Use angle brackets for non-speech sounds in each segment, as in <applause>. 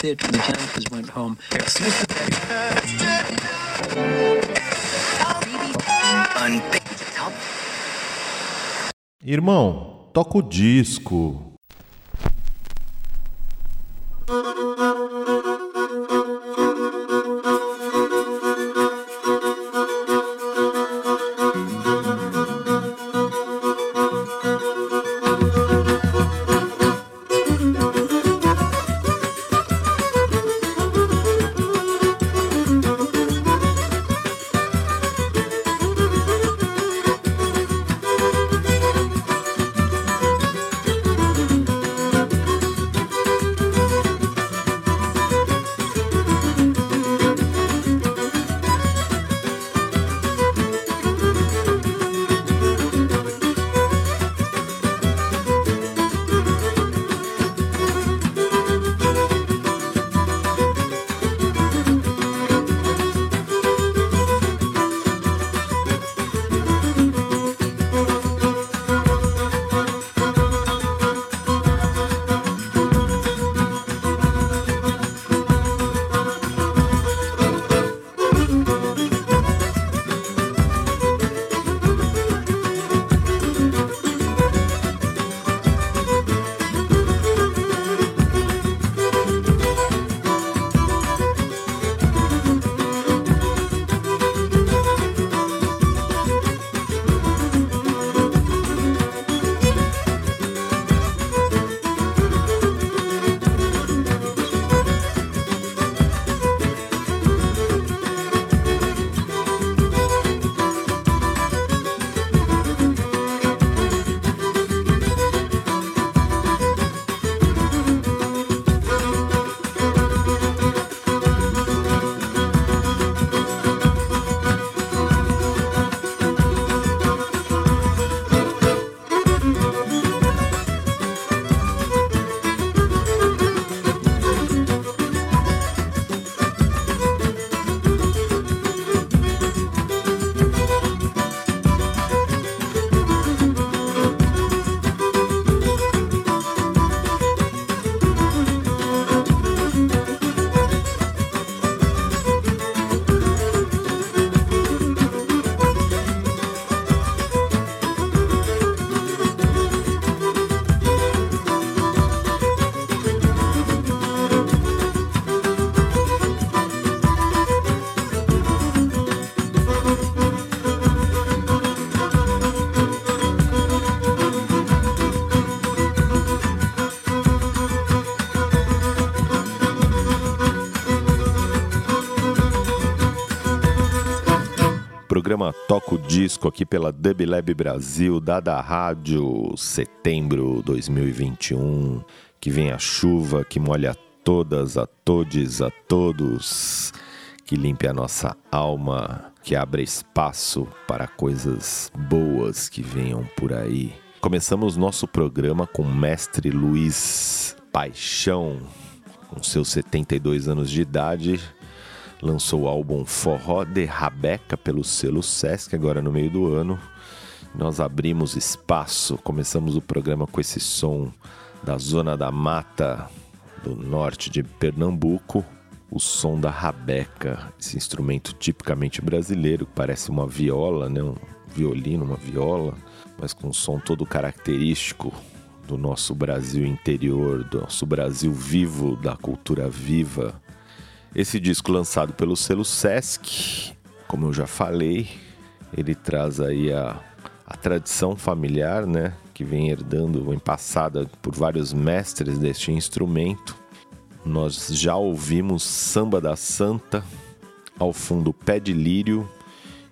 The campers went home. Irmão, toca o disco. Programa Toca o Disco aqui pela Dub Lab Brasil, dada rádio, setembro 2021. Que vem a chuva, que molha todas, a todos, a todos, que limpe a nossa alma, que abra espaço para coisas boas que venham por aí. Começamos nosso programa com o mestre Luiz Paixão, com seus 72 anos de idade, lançou o álbum Forró de Rabeca pelo selo Sesc, agora no meio do ano. Nós abrimos espaço, começamos o programa com esse som da Zona da Mata do norte de Pernambuco, o som da rabeca, esse instrumento tipicamente brasileiro, que parece uma viola, né? um violino, uma viola, mas com um som todo característico do nosso Brasil interior, do nosso Brasil vivo, da cultura viva esse disco lançado pelo selo Sesc, como eu já falei, ele traz aí a, a tradição familiar, né? Que vem herdando, vem passada por vários mestres deste instrumento. Nós já ouvimos Samba da Santa, ao fundo Pé de Lírio,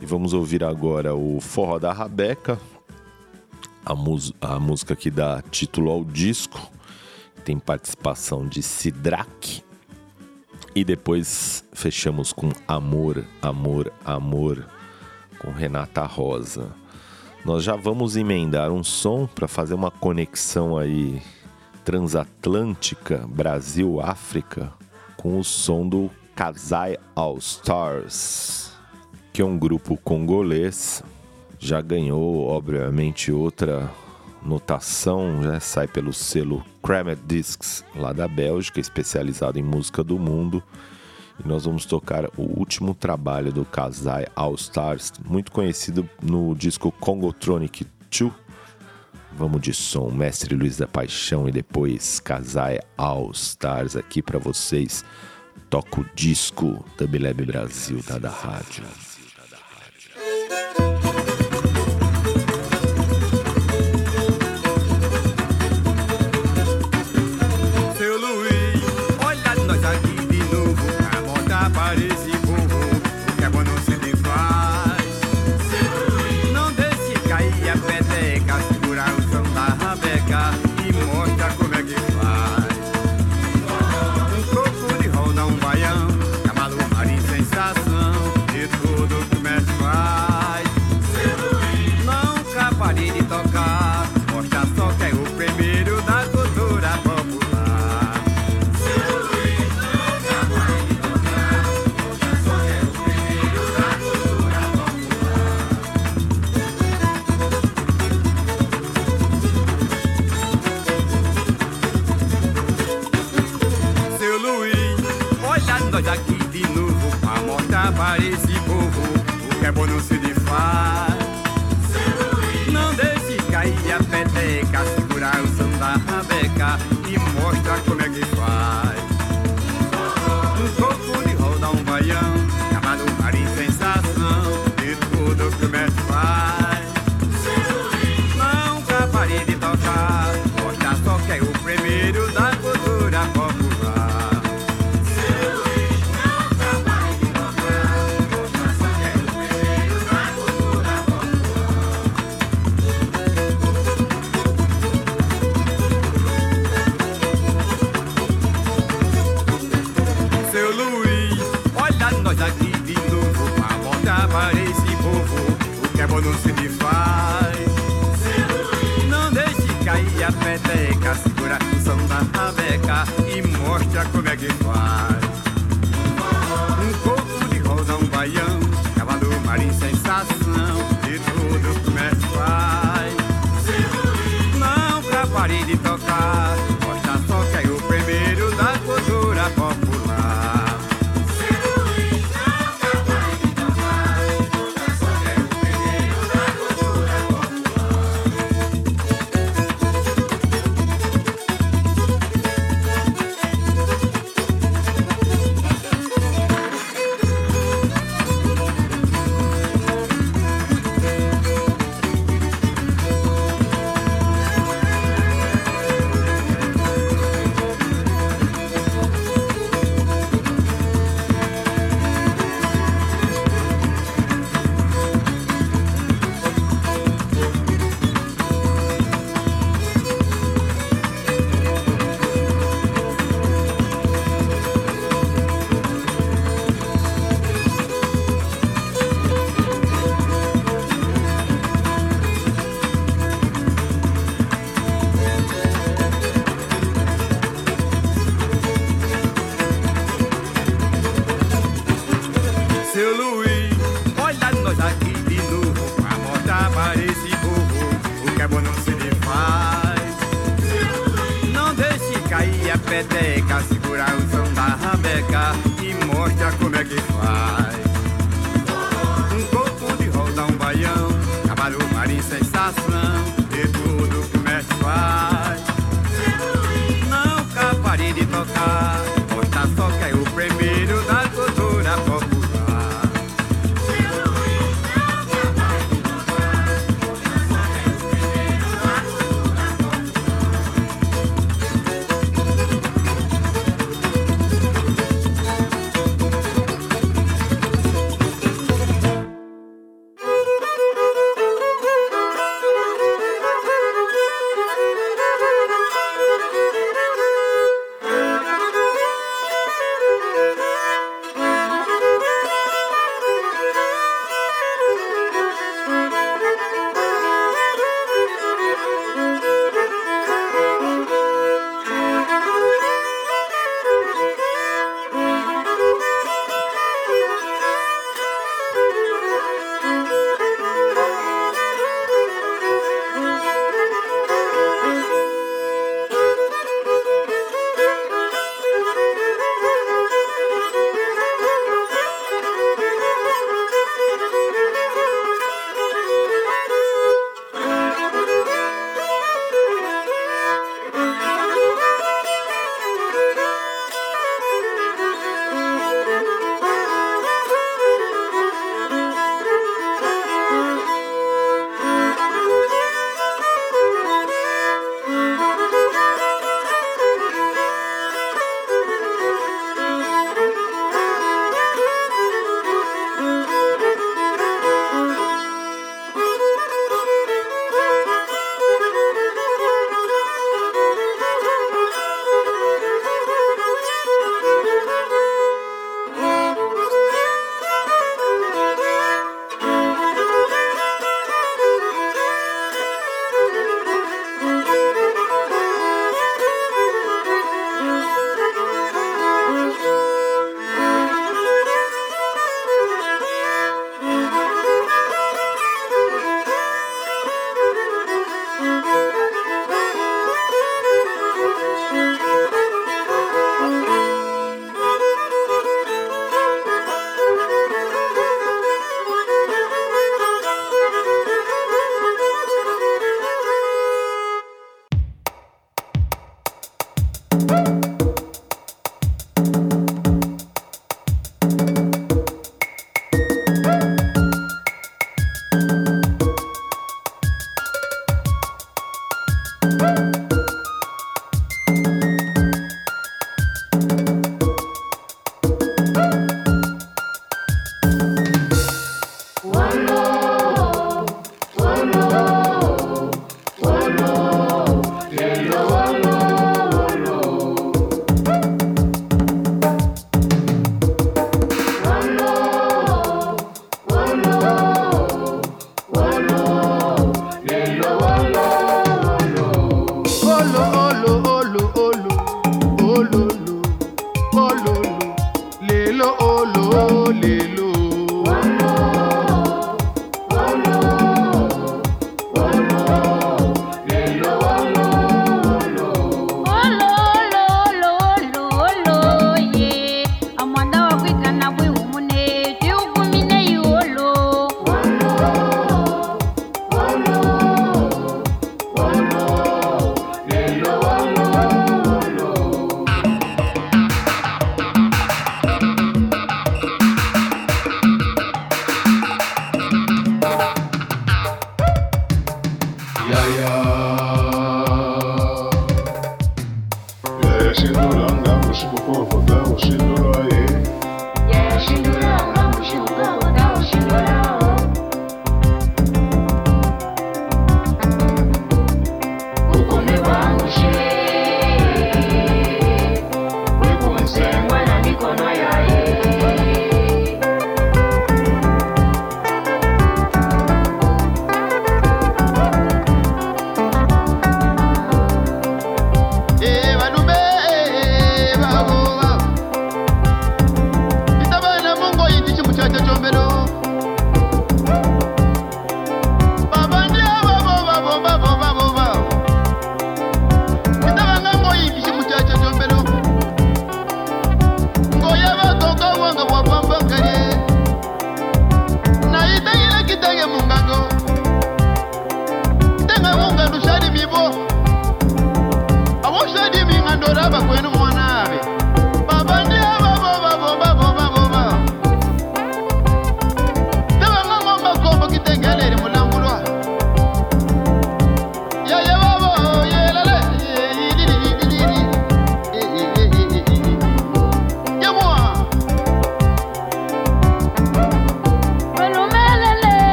e vamos ouvir agora o Forró da Rabeca, a, a música que dá título ao disco, tem participação de Sidraque e depois fechamos com Amor, Amor, Amor, com Renata Rosa. Nós já vamos emendar um som para fazer uma conexão aí transatlântica Brasil-África com o som do Kazai All Stars, que é um grupo congolês. Já ganhou, obviamente, outra Notação já sai pelo selo Kramet Discs, lá da Bélgica, especializado em música do mundo. E nós vamos tocar o último trabalho do Kazai All Stars, muito conhecido no disco Congotronic 2. Vamos de som, Mestre Luiz da Paixão e depois Kazai All Stars aqui para vocês. Toca o disco da Brasil, da da rádio. a esse povo o que é bom não se desfaz. Não deixe cair a peteca, segurar o sandabeca e mostra como é que faz. Jack from again.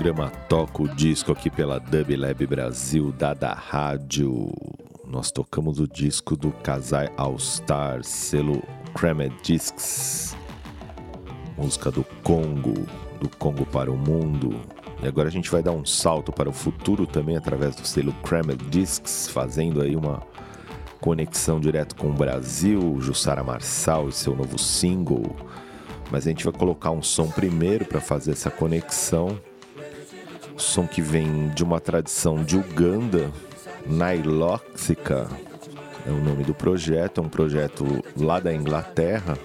Programa Toca o Disco aqui pela Dub Lab Brasil, Dada Rádio. Nós tocamos o disco do Casai All Stars, selo Cramed Discs. Música do Congo, do Congo para o mundo. E agora a gente vai dar um salto para o futuro também através do selo Cramed Discs, fazendo aí uma conexão direto com o Brasil, Jussara Marçal e seu novo single. Mas a gente vai colocar um som primeiro para fazer essa conexão. Som que vem de uma tradição de Uganda, Niloxica é o nome do projeto, é um projeto lá da Inglaterra,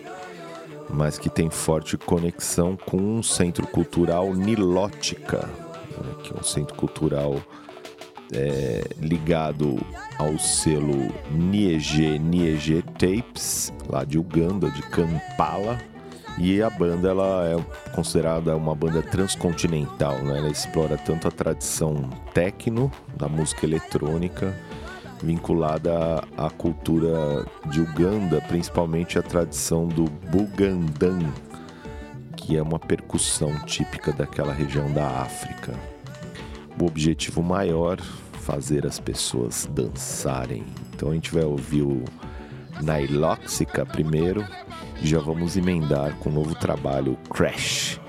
mas que tem forte conexão com um centro cultural Nilótica, né, que é um centro cultural é, ligado ao selo Niege Niege Tapes, lá de Uganda, de Kampala, E a banda ela é considerada uma banda transcontinental, né? Ela explora tanto a tradição techno da música eletrônica vinculada à cultura de Uganda, principalmente a tradição do bugandan, que é uma percussão típica daquela região da África. O objetivo maior fazer as pessoas dançarem. Então a gente vai ouvir o Nailoxica primeiro já vamos emendar com o um novo trabalho, Crash,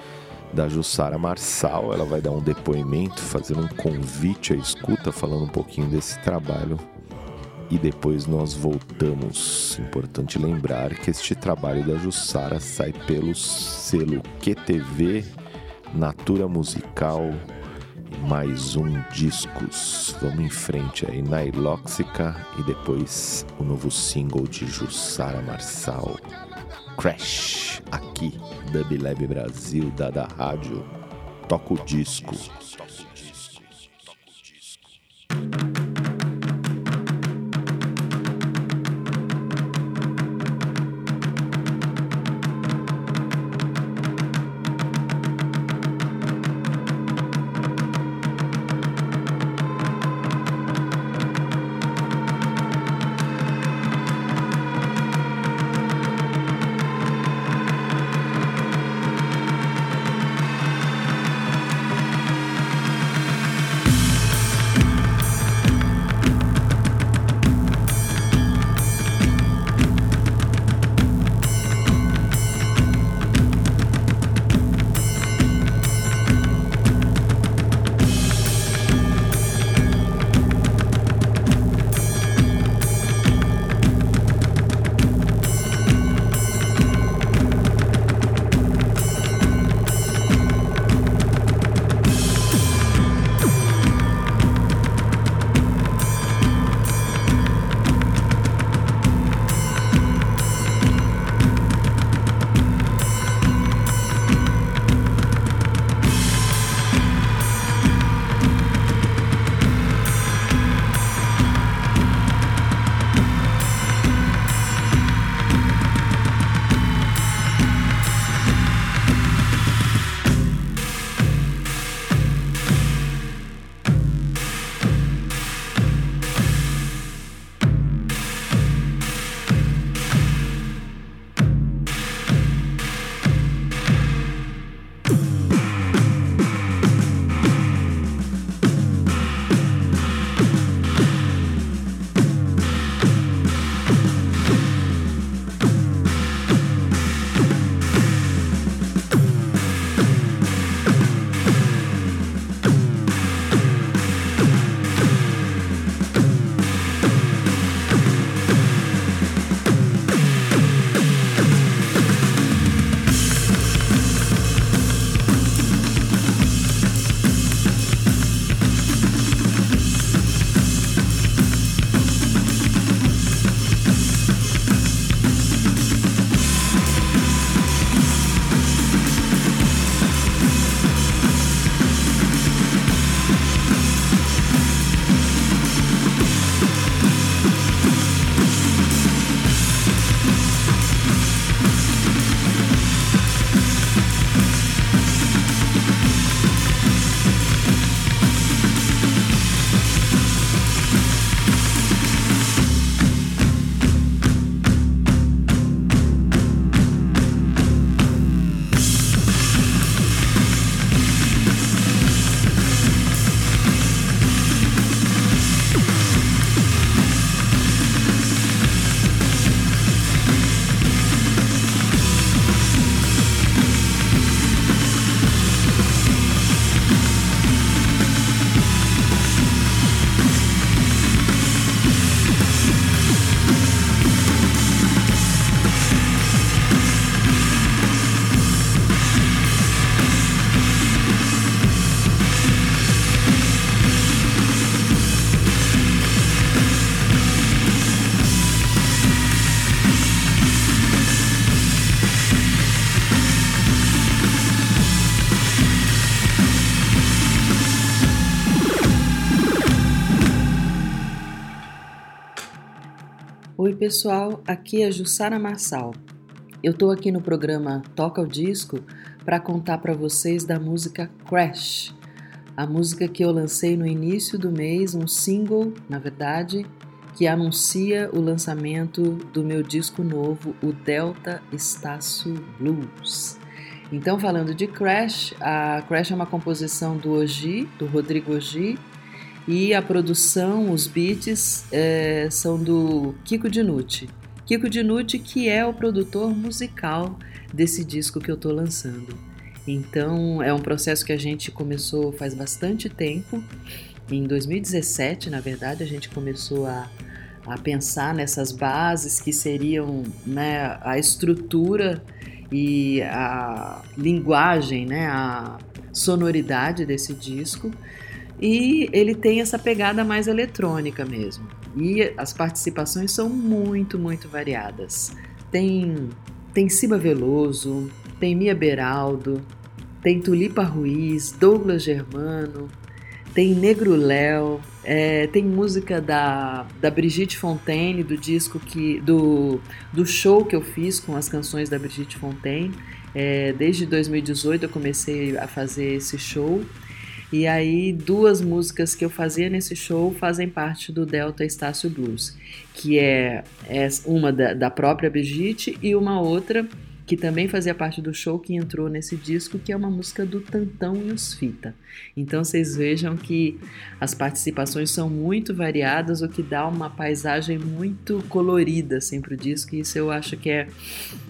da Jussara Marçal. Ela vai dar um depoimento, fazendo um convite à escuta, falando um pouquinho desse trabalho. E depois nós voltamos. Importante lembrar que este trabalho da Jussara sai pelo selo QTV Natura Musical mais um discos. Vamos em frente aí, Nailoxica e depois o novo single de Jussara Marçal, Crash, aqui, Dub Lab Brasil, Dada Rádio. Toca o disco. Oi, pessoal, aqui é Jussara Marçal. Eu tô aqui no programa Toca o Disco para contar para vocês da música Crash, a música que eu lancei no início do mês, um single, na verdade, que anuncia o lançamento do meu disco novo, o Delta Estácio Blues. Então, falando de Crash, a Crash é uma composição do Oji, do Rodrigo Oji, e a produção, os beats, é, são do Kiko Dinucci. Kiko Dinucci, que é o produtor musical desse disco que eu estou lançando. Então, é um processo que a gente começou faz bastante tempo. Em 2017, na verdade, a gente começou a, a pensar nessas bases que seriam né, a estrutura e a linguagem, né, a sonoridade desse disco. E ele tem essa pegada mais eletrônica mesmo. E as participações são muito, muito variadas. Tem, tem Ciba Veloso, tem Mia Beraldo, tem Tulipa Ruiz, Douglas Germano, tem Negro Léo, é, tem música da, da Brigitte Fontaine, do disco que. Do, do show que eu fiz com as canções da Brigitte Fontaine. É, desde 2018 eu comecei a fazer esse show. E aí, duas músicas que eu fazia nesse show fazem parte do Delta Estácio Blues, que é, é uma da, da própria Brigitte e uma outra que também fazia parte do show que entrou nesse disco, que é uma música do Tantão e os Fita. Então vocês vejam que as participações são muito variadas, o que dá uma paisagem muito colorida assim para o disco, e isso eu acho que é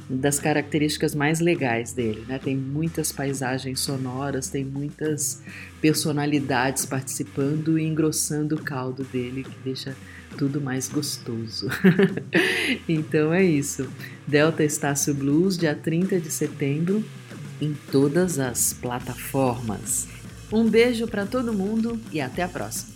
das características mais legais dele, né? Tem muitas paisagens sonoras, tem muitas personalidades participando e engrossando o caldo dele, que deixa tudo mais gostoso. <laughs> então é isso. Delta Estácio Blues, dia 30 de setembro, em todas as plataformas. Um beijo para todo mundo e até a próxima.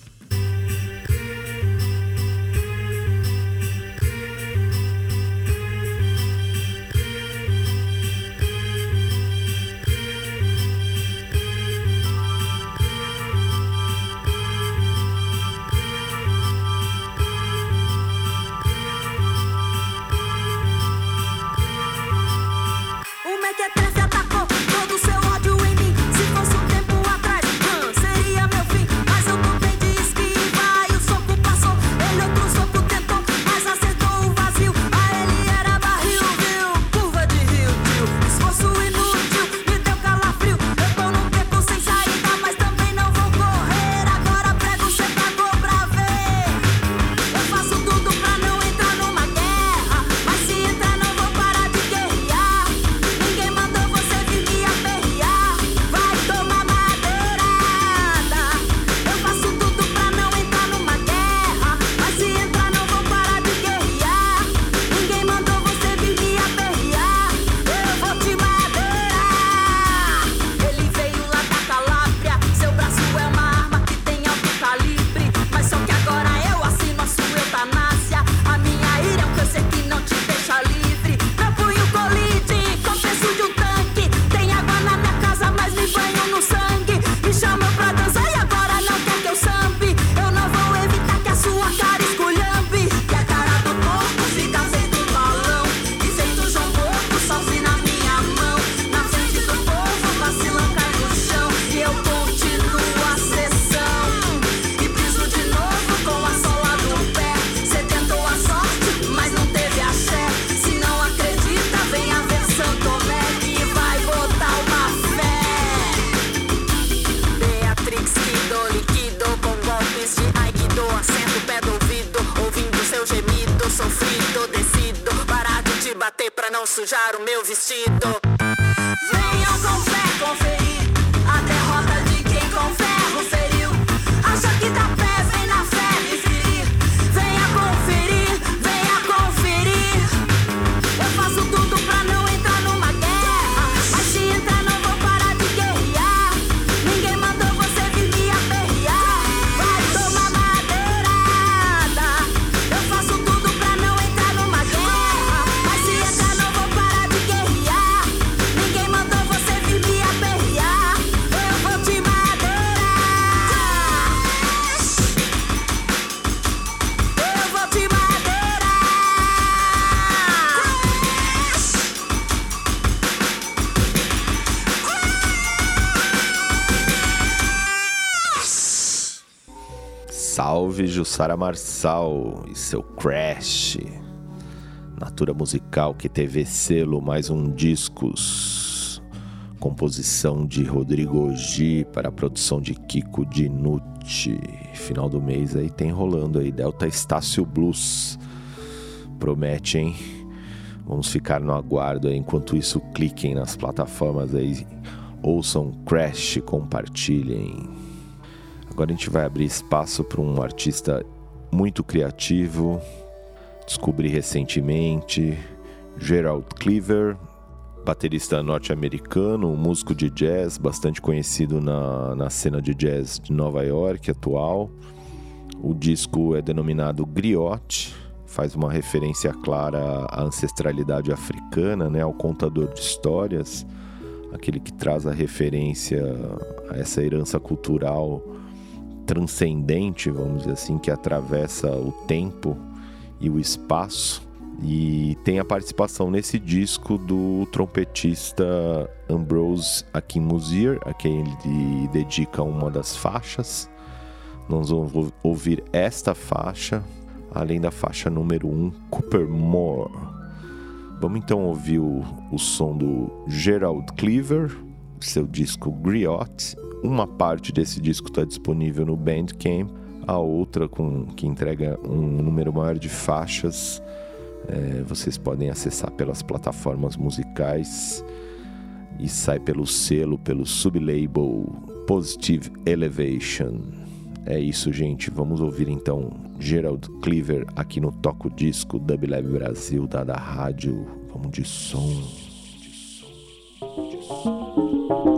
Sujar o meu vestido. Venham com fé conferir a Jussara Marçal e seu Crash. Natura musical que teve selo mais um discos. Composição de Rodrigo Ogi para a produção de Kiko Dinucci. Final do mês aí tem rolando aí Delta Estácio Blues. Promete, hein? Vamos ficar no aguardo aí. Enquanto isso, cliquem nas plataformas aí. Ouçam Crash, compartilhem. Agora a gente vai abrir espaço para um artista muito criativo. Descobri recentemente Gerald Cleaver, baterista norte-americano, um músico de jazz bastante conhecido na, na cena de jazz de Nova York atual. O disco é denominado Griot, faz uma referência clara à ancestralidade africana, né, ao contador de histórias, aquele que traz a referência a essa herança cultural transcendente, vamos dizer assim, que atravessa o tempo e o espaço. E tem a participação nesse disco do trompetista Ambrose Akinmusir, a quem ele dedica uma das faixas. Nós vamos ouvir esta faixa, além da faixa número 1, um, Cooper Moore. Vamos então ouvir o, o som do Gerald Cleaver, seu disco Griot, uma parte desse disco está disponível no Bandcamp, a outra, com, que entrega um número maior de faixas, é, vocês podem acessar pelas plataformas musicais e sai pelo selo, pelo sublabel Positive Elevation. É isso, gente. Vamos ouvir então Gerald Cleaver aqui no Toco Disco Dub Brasil, da, rádio. Vamos de som. De som, de som. Salve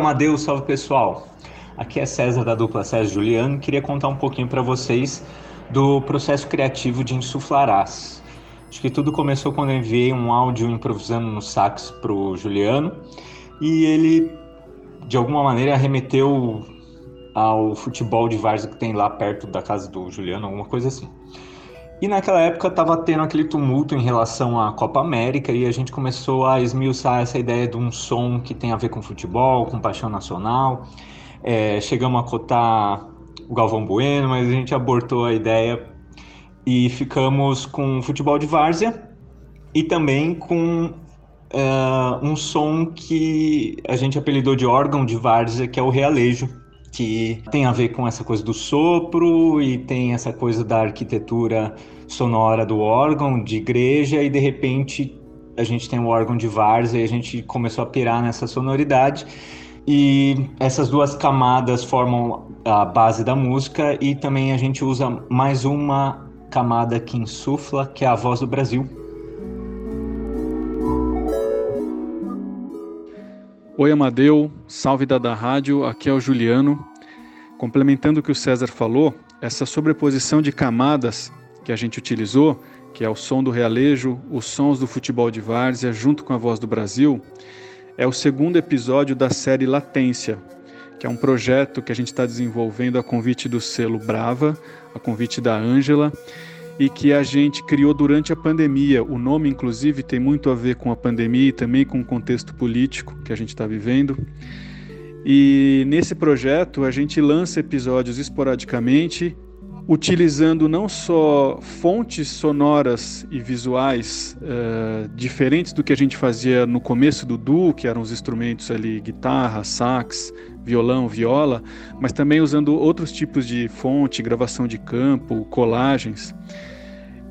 Amadeus, salve pessoal. Aqui é César da dupla César Juliano. Queria contar um pouquinho para vocês do processo criativo de Insuflarás. Acho que tudo começou quando eu enviei um áudio improvisando no sax pro Juliano e ele de alguma maneira remeteu ao futebol de várzea que tem lá perto da casa do Juliano, alguma coisa assim. E naquela época estava tendo aquele tumulto em relação à Copa América e a gente começou a esmiuçar essa ideia de um som que tem a ver com futebol, com paixão nacional. É, chegamos a cotar o Galvão Bueno, mas a gente abortou a ideia e ficamos com futebol de várzea e também com é, um som que a gente apelidou de órgão de várzea, que é o realejo que tem a ver com essa coisa do sopro e tem essa coisa da arquitetura sonora do órgão de igreja e de repente a gente tem o órgão de várzea e a gente começou a pirar nessa sonoridade e essas duas camadas formam a base da música e também a gente usa mais uma camada que insufla, que é a voz do Brasil. Oi, Amadeu, salve da da rádio, aqui é o Juliano. Complementando o que o César falou, essa sobreposição de camadas que a gente utilizou, que é o som do realejo, os sons do futebol de várzea, junto com a voz do Brasil, é o segundo episódio da série Latência, que é um projeto que a gente está desenvolvendo a convite do selo Brava, a convite da Ângela, e que a gente criou durante a pandemia. O nome, inclusive, tem muito a ver com a pandemia e também com o contexto político que a gente está vivendo. E nesse projeto a gente lança episódios esporadicamente, utilizando não só fontes sonoras e visuais uh, diferentes do que a gente fazia no começo do duo, que eram os instrumentos ali guitarra, sax, violão, viola, mas também usando outros tipos de fonte, gravação de campo, colagens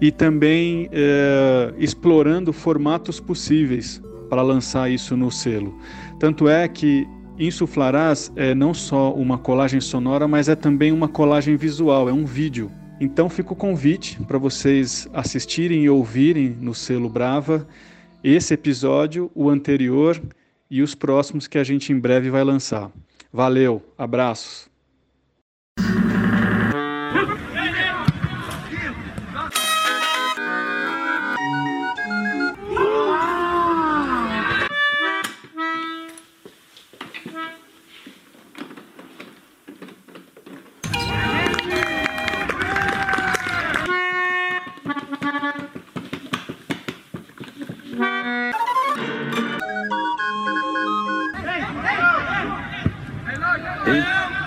e também é, explorando formatos possíveis para lançar isso no selo. Tanto é que Insuflarás é não só uma colagem sonora, mas é também uma colagem visual, é um vídeo. Então fica o convite para vocês assistirem e ouvirem no selo Brava esse episódio, o anterior e os próximos que a gente em breve vai lançar. Valeu, abraços. Eita.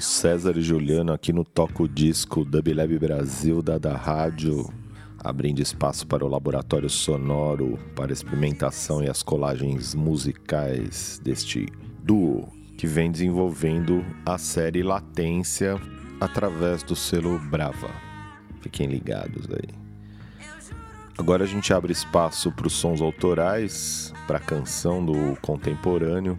César e Juliano aqui no Toco Disco Dub Lab Brasil da da Rádio, abrindo espaço para o laboratório sonoro, para a experimentação e as colagens musicais deste duo que vem desenvolvendo a série Latência através do selo Brava. Fiquem ligados aí. Agora a gente abre espaço para os sons autorais, para a canção do contemporâneo.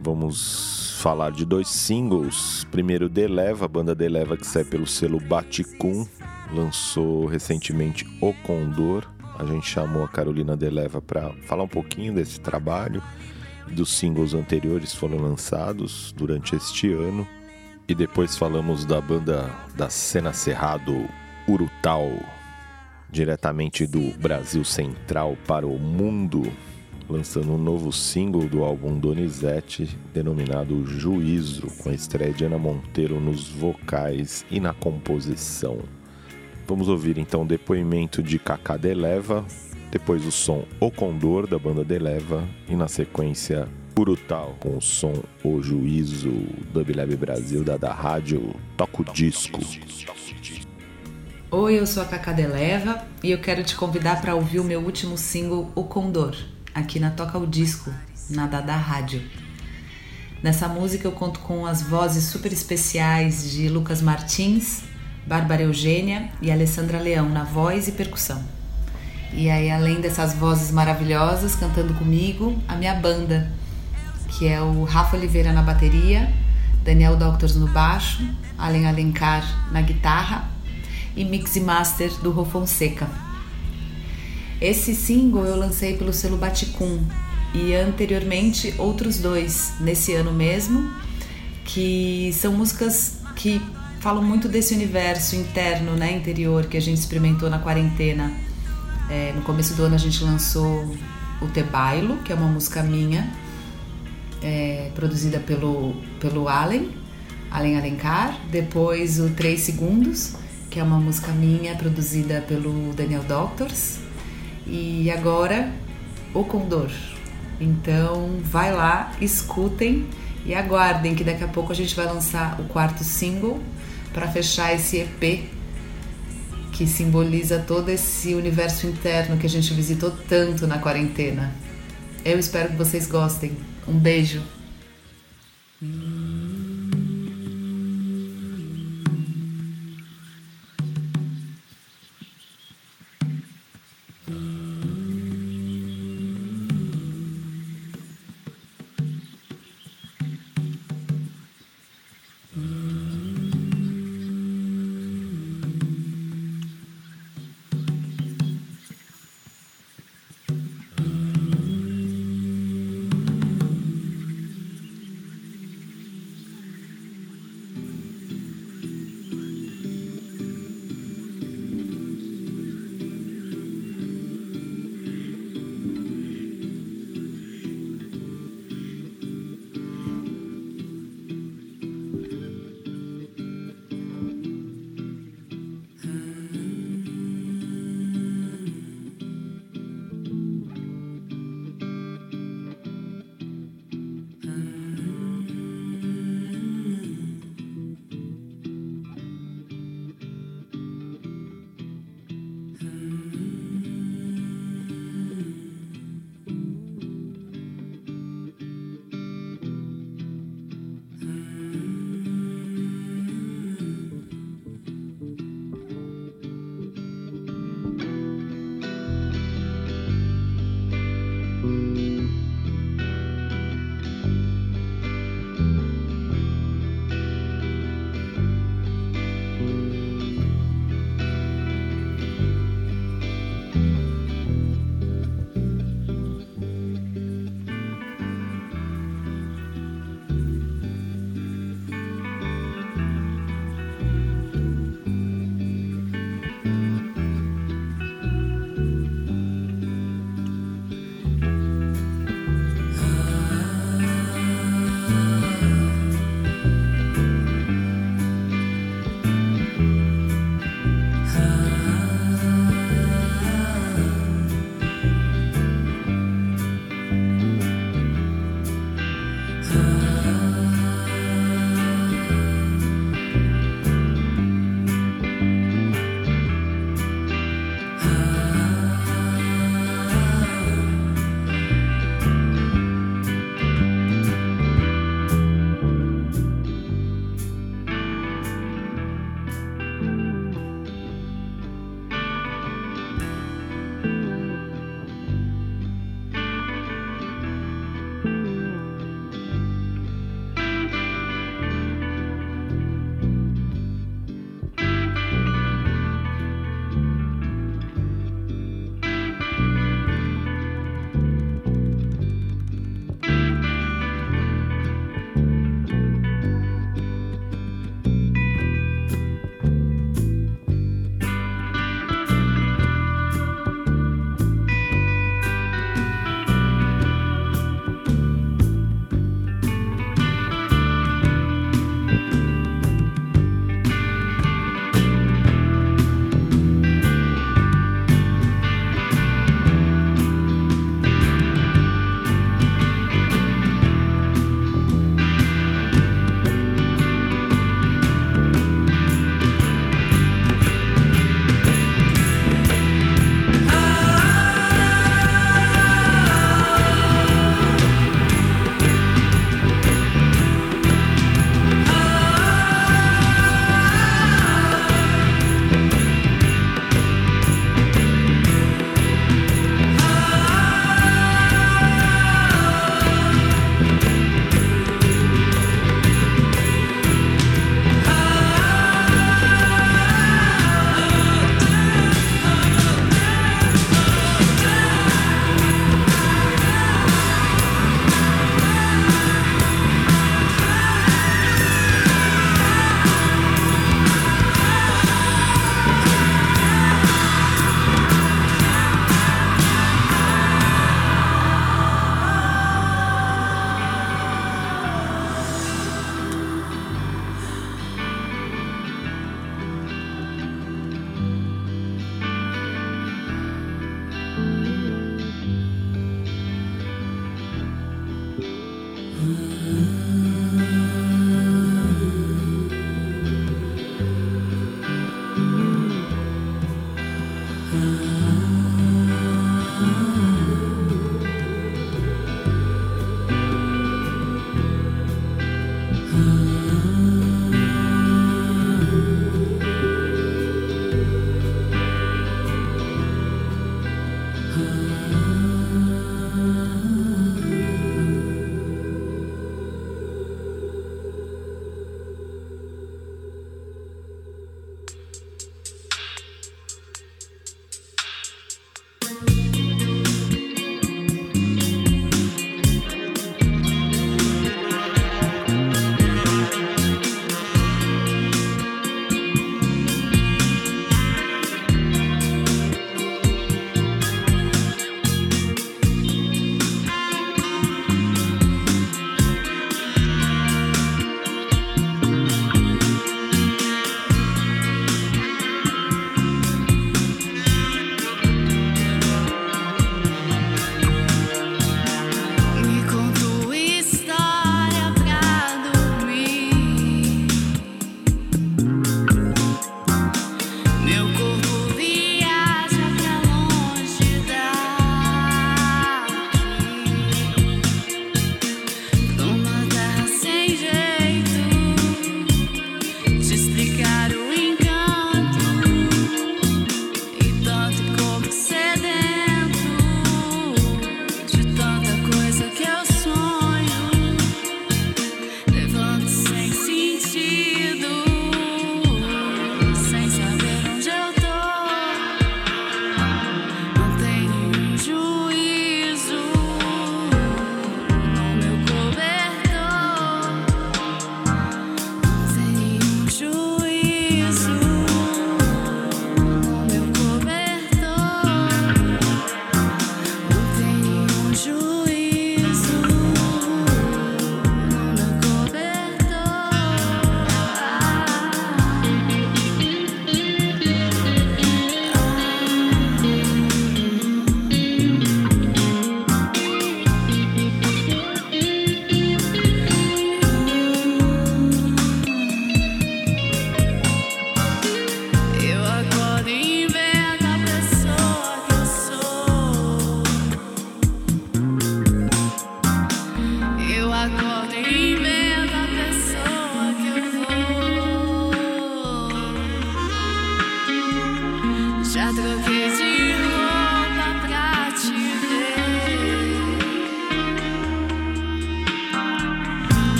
Vamos falar de dois singles. Primeiro, Deleva, a banda Deleva que sai pelo selo Baticum, lançou recentemente O Condor. A gente chamou a Carolina Deleva para falar um pouquinho desse trabalho dos singles anteriores foram lançados durante este ano. E depois falamos da banda da cena Cerrado Urutau, diretamente do Brasil Central para o mundo, lançando um novo single do álbum Donizete, denominado Juízo, com a estreia de Ana Monteiro nos vocais e na composição. Vamos ouvir então o depoimento de Cacá Deleva, depois o som O Condor da banda Deleva e na sequência Urutau com o som O Juízo Dub Lab Brasil da da rádio Toco Disco. Oi, eu sou a Cacá Deleva e eu quero te convidar para ouvir o meu último single O Condor, aqui na Toca o Disco, na Dada Rádio. Nessa música eu conto com as vozes super especiais de Lucas Martins, Bárbara Eugênia e Alessandra Leão na voz e percussão. E aí, além dessas vozes maravilhosas cantando comigo, a minha banda, que é o Rafa Oliveira na bateria, Daniel Doctors no baixo, Allen Alencar na guitarra e mix e master do Rô Fonseca. Esse single eu lancei pelo selo Baticum e anteriormente outros dois nesse ano mesmo, que são músicas que falam muito desse universo interno, né, interior que a gente experimentou na quarentena. É, no começo do ano a gente lançou o Te Bailo, que é uma música minha, é, produzida pelo, pelo Allen, Allen Alencar. Depois o Três Segundos, que é uma música minha, produzida pelo Daniel Doctors. E agora o Condor. Então vai lá, escutem e aguardem que daqui a pouco a gente vai lançar o quarto single para fechar esse EP que simboliza todo esse universo interno que a gente visitou tanto na quarentena. Eu espero que vocês gostem. Um beijo.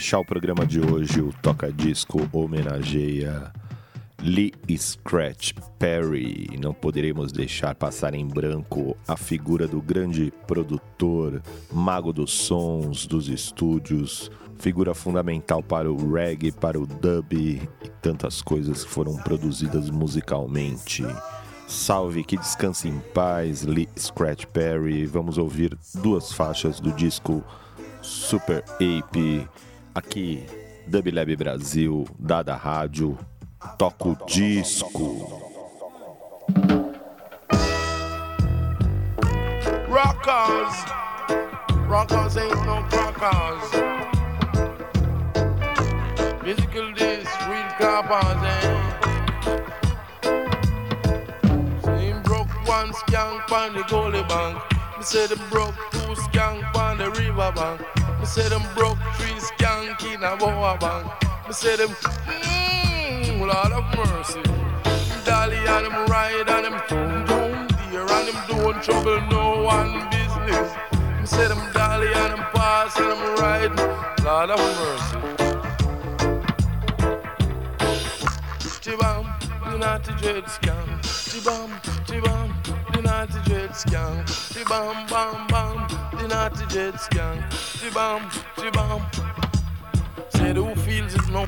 Fechar o programa de hoje, o Toca Disco homenageia Lee Scratch Perry. Não poderemos deixar passar em branco a figura do grande produtor, mago dos sons, dos estúdios, figura fundamental para o reggae, para o dub e tantas coisas que foram produzidas musicalmente. Salve, que descanse em paz, Lee Scratch Perry. Vamos ouvir duas faixas do disco Super Ape, aqui Dub Lab Brasil, Dada Rádio, Toco Disco. Rockers, rockers ain't no crackers. Musical this, real clappers, eh? Same broke one skank on the goalie bank. Me say them broke two skank on the river bank. Me say them broke three skank in a boa bank. Me say them, mmm, Lord of mercy. Dolly and them ride and them down there and them doing trouble, no one business. Me say them dolly and them pass and them ride, Lord of mercy. Chibam, the naughty dread scam. Chibam, chibam, the naughty dread scam. Chibam, bam, bam, the naughty she bomb, she bomb. Said who feels it now?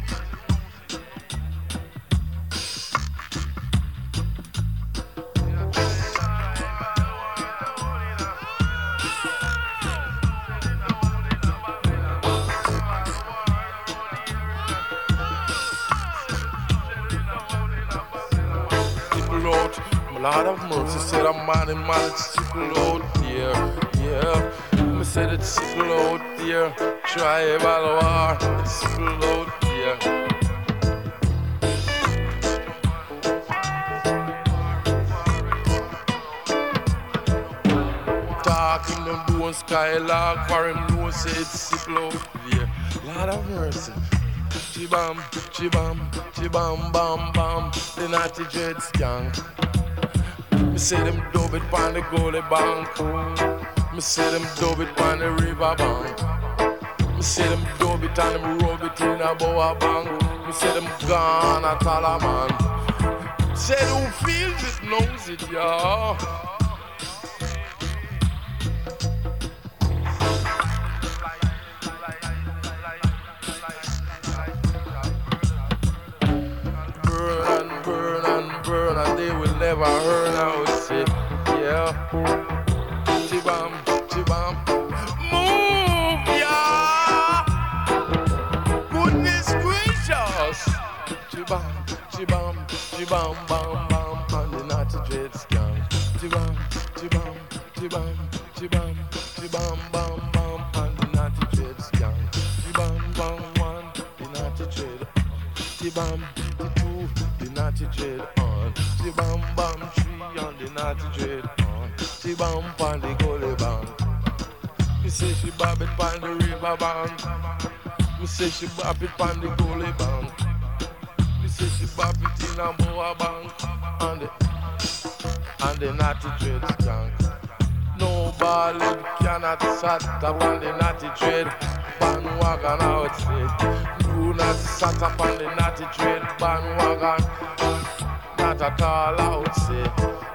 Lord, Lord mercy, said I'm man in man, it's yeah. Tribal war, triple out, yeah. Talking them doing skylark for him know say it's triple out. Lord of mercy. Chibam, chibam, chibam, bam, bam, the naughty dread skank. Me say them dub it pon the goalie bank. Me say them dub it pon the river bank. Me say them dub it and them rub it in a boa bank. Me say them gone at Talaman. Say who feels it knows it, yeah. burn and burn and burn and they will never earn out it. Yeah. Chibam, chibam. Chibam, chibam, chibam, bam, bam, and the naughty dread scam. Chibam, chibam, chibam, chibam, chibam, bam, bam, and the naughty dread scam. Chibam, bam, one, the naughty dread. Chibam, the two, the naughty dread on. Chibam, bam, three on the naughty dread on. Chibam, on the goalie bank. Me say she bob it on the river bank. Me say she bob it on the goalie bank. Me say she bob it in a boa bank. And the, and the naughty dread skank. No ballad cannot sat up on the naughty dread bandwagon outside. Do not sat up on the naughty dread bandwagon. Not at all outside.